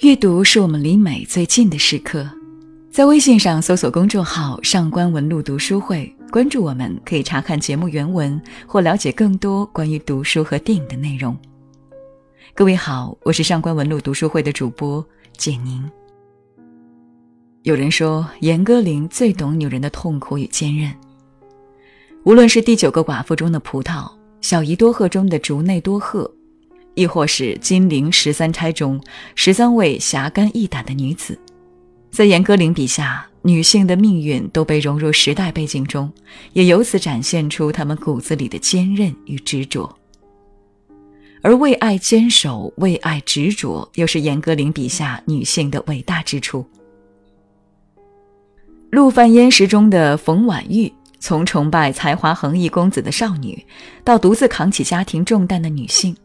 阅读是我们离美最近的时刻，在微信上搜索公众号“上官文露读书会”，关注我们，可以查看节目原文或了解更多关于读书和电影的内容。各位好，我是上官文露读书会的主播简宁。有人说，严歌苓最懂女人的痛苦与坚韧。无论是第九个寡妇中的葡萄，小姨多鹤中的竹内多鹤。亦或是金陵十三钗中十三位侠肝义胆的女子，在严歌苓笔下，女性的命运都被融入时代背景中，也由此展现出她们骨子里的坚韧与执着。而为爱坚守、为爱执着，又是严歌苓笔下女性的伟大之处。陆犯焉识中的冯婉玉，从崇拜才华横溢公子的少女，到独自扛起家庭重担的女性。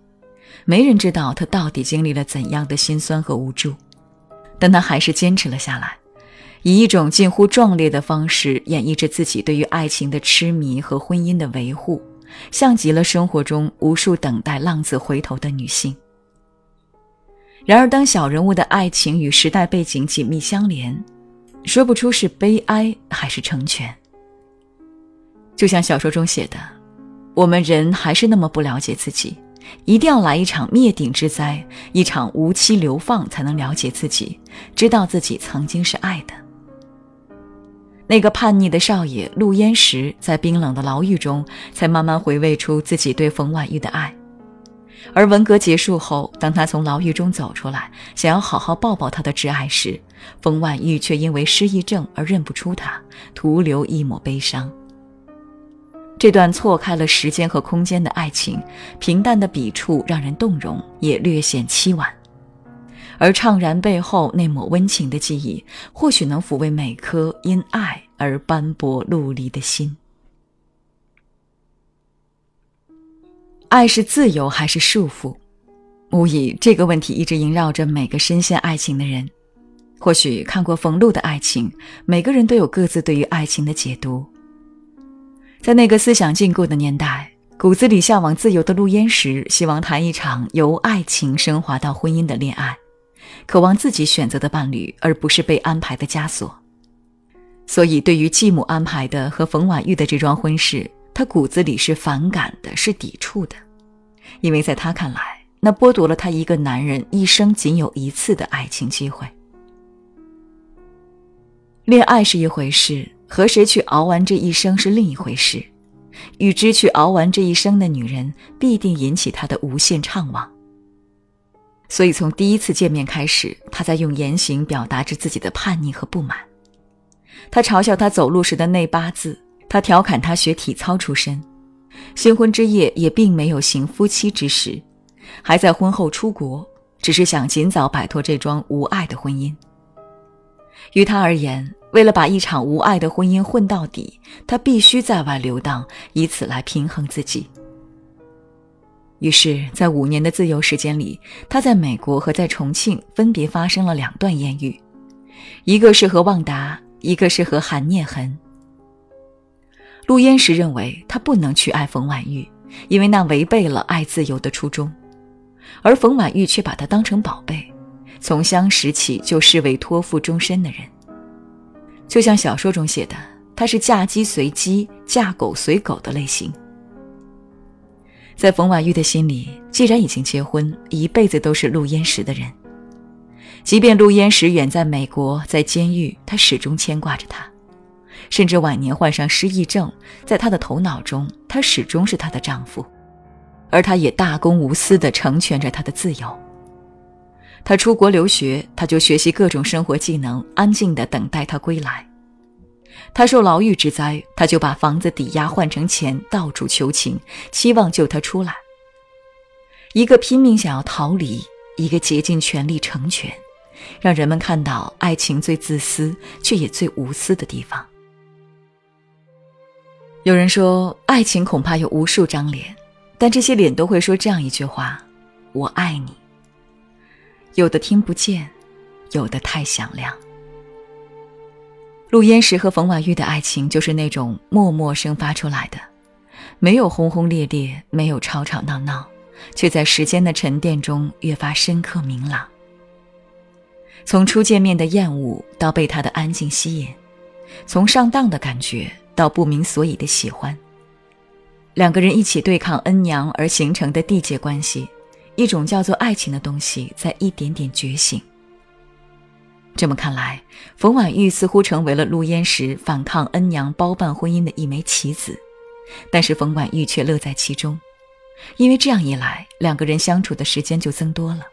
没人知道他到底经历了怎样的辛酸和无助，但他还是坚持了下来，以一种近乎壮烈的方式演绎着自己对于爱情的痴迷和婚姻的维护，像极了生活中无数等待浪子回头的女性。然而，当小人物的爱情与时代背景紧密相连，说不出是悲哀还是成全。就像小说中写的，我们人还是那么不了解自己。一定要来一场灭顶之灾，一场无期流放，才能了解自己，知道自己曾经是爱的。那个叛逆的少爷陆焉识，在冰冷的牢狱中，才慢慢回味出自己对冯婉玉的爱。而文革结束后，当他从牢狱中走出来，想要好好抱抱他的挚爱时，冯婉玉却因为失忆症而认不出他，徒留一抹悲伤。这段错开了时间和空间的爱情，平淡的笔触让人动容，也略显凄婉。而怅然背后那抹温情的记忆，或许能抚慰每颗因爱而斑驳陆离的心。爱是自由还是束缚？无疑，这个问题一直萦绕着每个深陷爱情的人。或许看过冯路的爱情，每个人都有各自对于爱情的解读。在那个思想禁锢的年代，骨子里向往自由的陆焉识，希望谈一场由爱情升华到婚姻的恋爱，渴望自己选择的伴侣，而不是被安排的枷锁。所以，对于继母安排的和冯婉玉的这桩婚事，他骨子里是反感的，是抵触的，因为在他看来，那剥夺了他一个男人一生仅有一次的爱情机会。恋爱是一回事。和谁去熬完这一生是另一回事，与之去熬完这一生的女人，必定引起他的无限怅惘。所以从第一次见面开始，他在用言行表达着自己的叛逆和不满。他嘲笑他走路时的内八字，他调侃他学体操出身，新婚之夜也并没有行夫妻之实，还在婚后出国，只是想尽早摆脱这桩无爱的婚姻。于他而言。为了把一场无爱的婚姻混到底，他必须在外流荡，以此来平衡自己。于是，在五年的自由时间里，他在美国和在重庆分别发生了两段艳遇，一个是和旺达，一个是和韩念痕。陆焉识认为他不能去爱冯婉玉，因为那违背了爱自由的初衷，而冯婉玉却把他当成宝贝，从相识起就视为托付终身的人。就像小说中写的，她是嫁鸡随鸡、嫁狗随狗的类型。在冯婉玉的心里，既然已经结婚，一辈子都是陆焉识的人。即便陆焉识远在美国，在监狱，她始终牵挂着他。甚至晚年患上失忆症，在她的头脑中，他始终是她的丈夫，而她也大公无私地成全着她的自由。他出国留学，他就学习各种生活技能，安静地等待他归来。他受牢狱之灾，他就把房子抵押换成钱，到处求情，期望救他出来。一个拼命想要逃离，一个竭尽全力成全，让人们看到爱情最自私却也最无私的地方。有人说，爱情恐怕有无数张脸，但这些脸都会说这样一句话：“我爱你。”有的听不见，有的太响亮。陆焉识和冯婉玉的爱情就是那种默默生发出来的，没有轰轰烈烈，没有吵吵闹闹，却在时间的沉淀中越发深刻明朗。从初见面的厌恶到被他的安静吸引，从上当的感觉到不明所以的喜欢。两个人一起对抗恩娘而形成的缔结关系，一种叫做爱情的东西在一点点觉醒。这么看来，冯婉玉似乎成为了陆焉识反抗恩娘包办婚姻的一枚棋子，但是冯婉玉却乐在其中，因为这样一来，两个人相处的时间就增多了。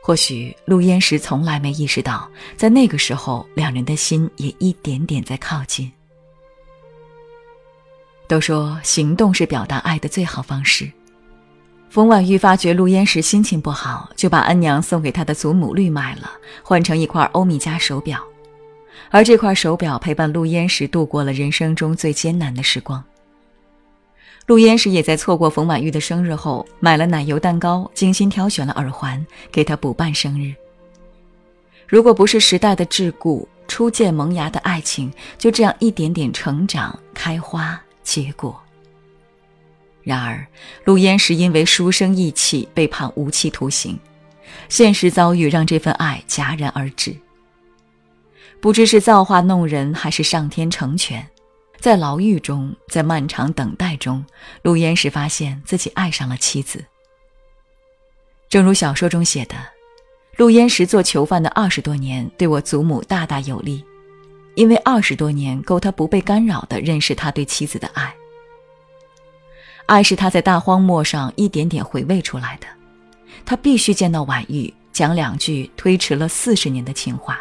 或许陆焉识从来没意识到，在那个时候，两人的心也一点点在靠近。都说行动是表达爱的最好方式。冯婉玉发觉陆焉识心情不好，就把恩娘送给他的祖母绿卖了，换成一块欧米茄手表。而这块手表陪伴陆焉识度过了人生中最艰难的时光。陆焉识也在错过冯婉玉的生日后，买了奶油蛋糕，精心挑选了耳环，给她补办生日。如果不是时代的桎梏，初见萌芽的爱情就这样一点点成长、开花、结果。然而，陆焉识因为书生意气被判无期徒刑，现实遭遇让这份爱戛然而止。不知是造化弄人，还是上天成全。在牢狱中，在漫长等待中，陆焉识发现自己爱上了妻子。正如小说中写的，陆焉识做囚犯的二十多年，对我祖母大大有利，因为二十多年够他不被干扰的认识他对妻子的爱。爱是他在大荒漠上一点点回味出来的，他必须见到婉玉，讲两句推迟了四十年的情话，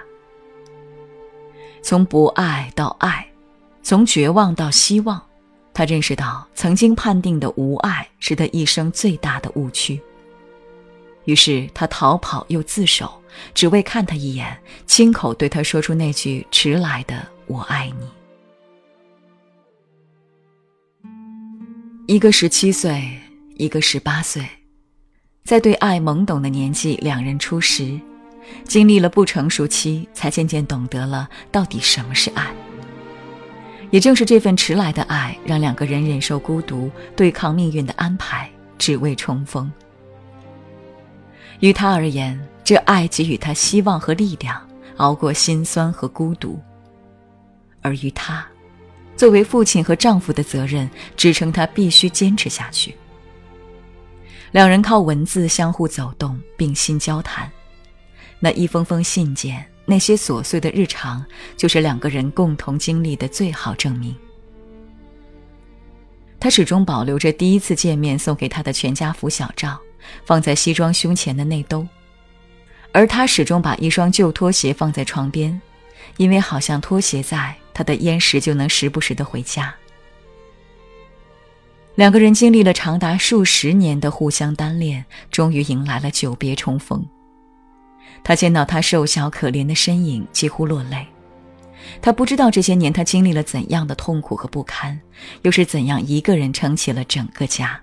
从不爱到爱。从绝望到希望，他认识到曾经判定的无爱是他一生最大的误区。于是他逃跑又自首，只为看他一眼，亲口对他说出那句迟来的“我爱你”。一个十七岁，一个十八岁，在对爱懵懂的年纪，两人初识，经历了不成熟期，才渐渐懂得了到底什么是爱。也正是这份迟来的爱，让两个人忍受孤独，对抗命运的安排，只为重逢。于他而言，这爱给予他希望和力量，熬过心酸和孤独；而于他，作为父亲和丈夫的责任，支撑他必须坚持下去。两人靠文字相互走动，并心交谈，那一封封信件。那些琐碎的日常，就是两个人共同经历的最好证明。他始终保留着第一次见面送给他的全家福小照，放在西装胸前的内兜，而他始终把一双旧拖鞋放在床边，因为好像拖鞋在，他的烟识就能时不时的回家。两个人经历了长达数十年的互相单恋，终于迎来了久别重逢。他见到他瘦小可怜的身影，几乎落泪。他不知道这些年他经历了怎样的痛苦和不堪，又是怎样一个人撑起了整个家。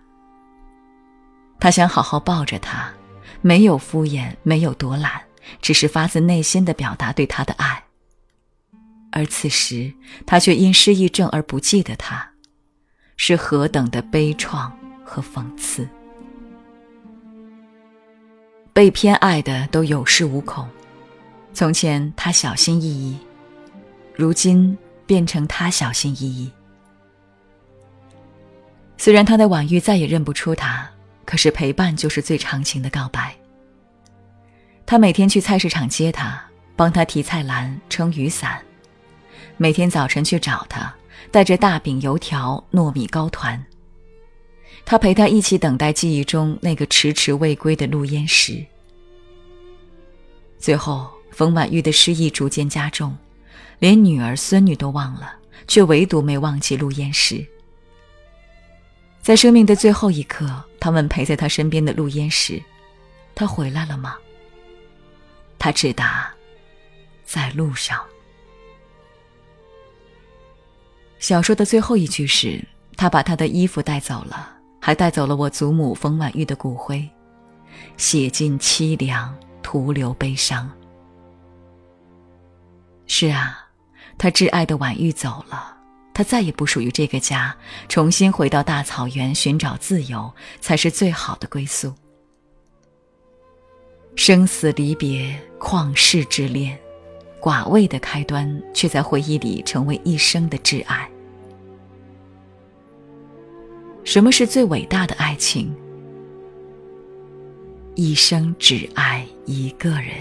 他想好好抱着他，没有敷衍，没有多懒，只是发自内心的表达对他的爱。而此时，他却因失忆症而不记得他，是何等的悲怆和讽刺。被偏爱的都有恃无恐，从前他小心翼翼，如今变成他小心翼翼。虽然他的婉玉再也认不出他，可是陪伴就是最长情的告白。他每天去菜市场接他，帮他提菜篮、撑雨伞，每天早晨去找他，带着大饼、油条、糯米糕团。他陪他一起等待记忆中那个迟迟未归的陆焉识。最后，冯婉玉的失忆逐渐加重，连女儿孙女都忘了，却唯独没忘记陆焉识。在生命的最后一刻，他问陪在他身边的陆焉识：“他回来了吗？”他只答：“在路上。”小说的最后一句是：“他把他的衣服带走了。”还带走了我祖母冯婉玉的骨灰，写尽凄凉，徒留悲伤。是啊，他挚爱的婉玉走了，他再也不属于这个家，重新回到大草原寻找自由，才是最好的归宿。生死离别，旷世之恋，寡味的开端，却在回忆里成为一生的挚爱。什么是最伟大的爱情？一生只爱一个人。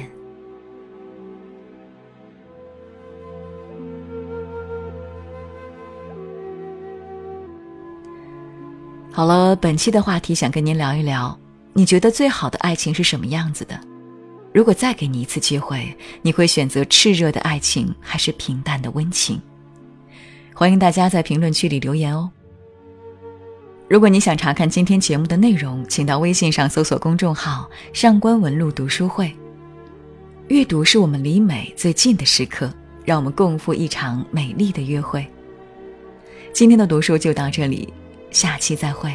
好了，本期的话题想跟您聊一聊，你觉得最好的爱情是什么样子的？如果再给你一次机会，你会选择炽热的爱情，还是平淡的温情？欢迎大家在评论区里留言哦。如果你想查看今天节目的内容，请到微信上搜索公众号“上官文露读书会”。阅读是我们离美最近的时刻，让我们共赴一场美丽的约会。今天的读书就到这里，下期再会。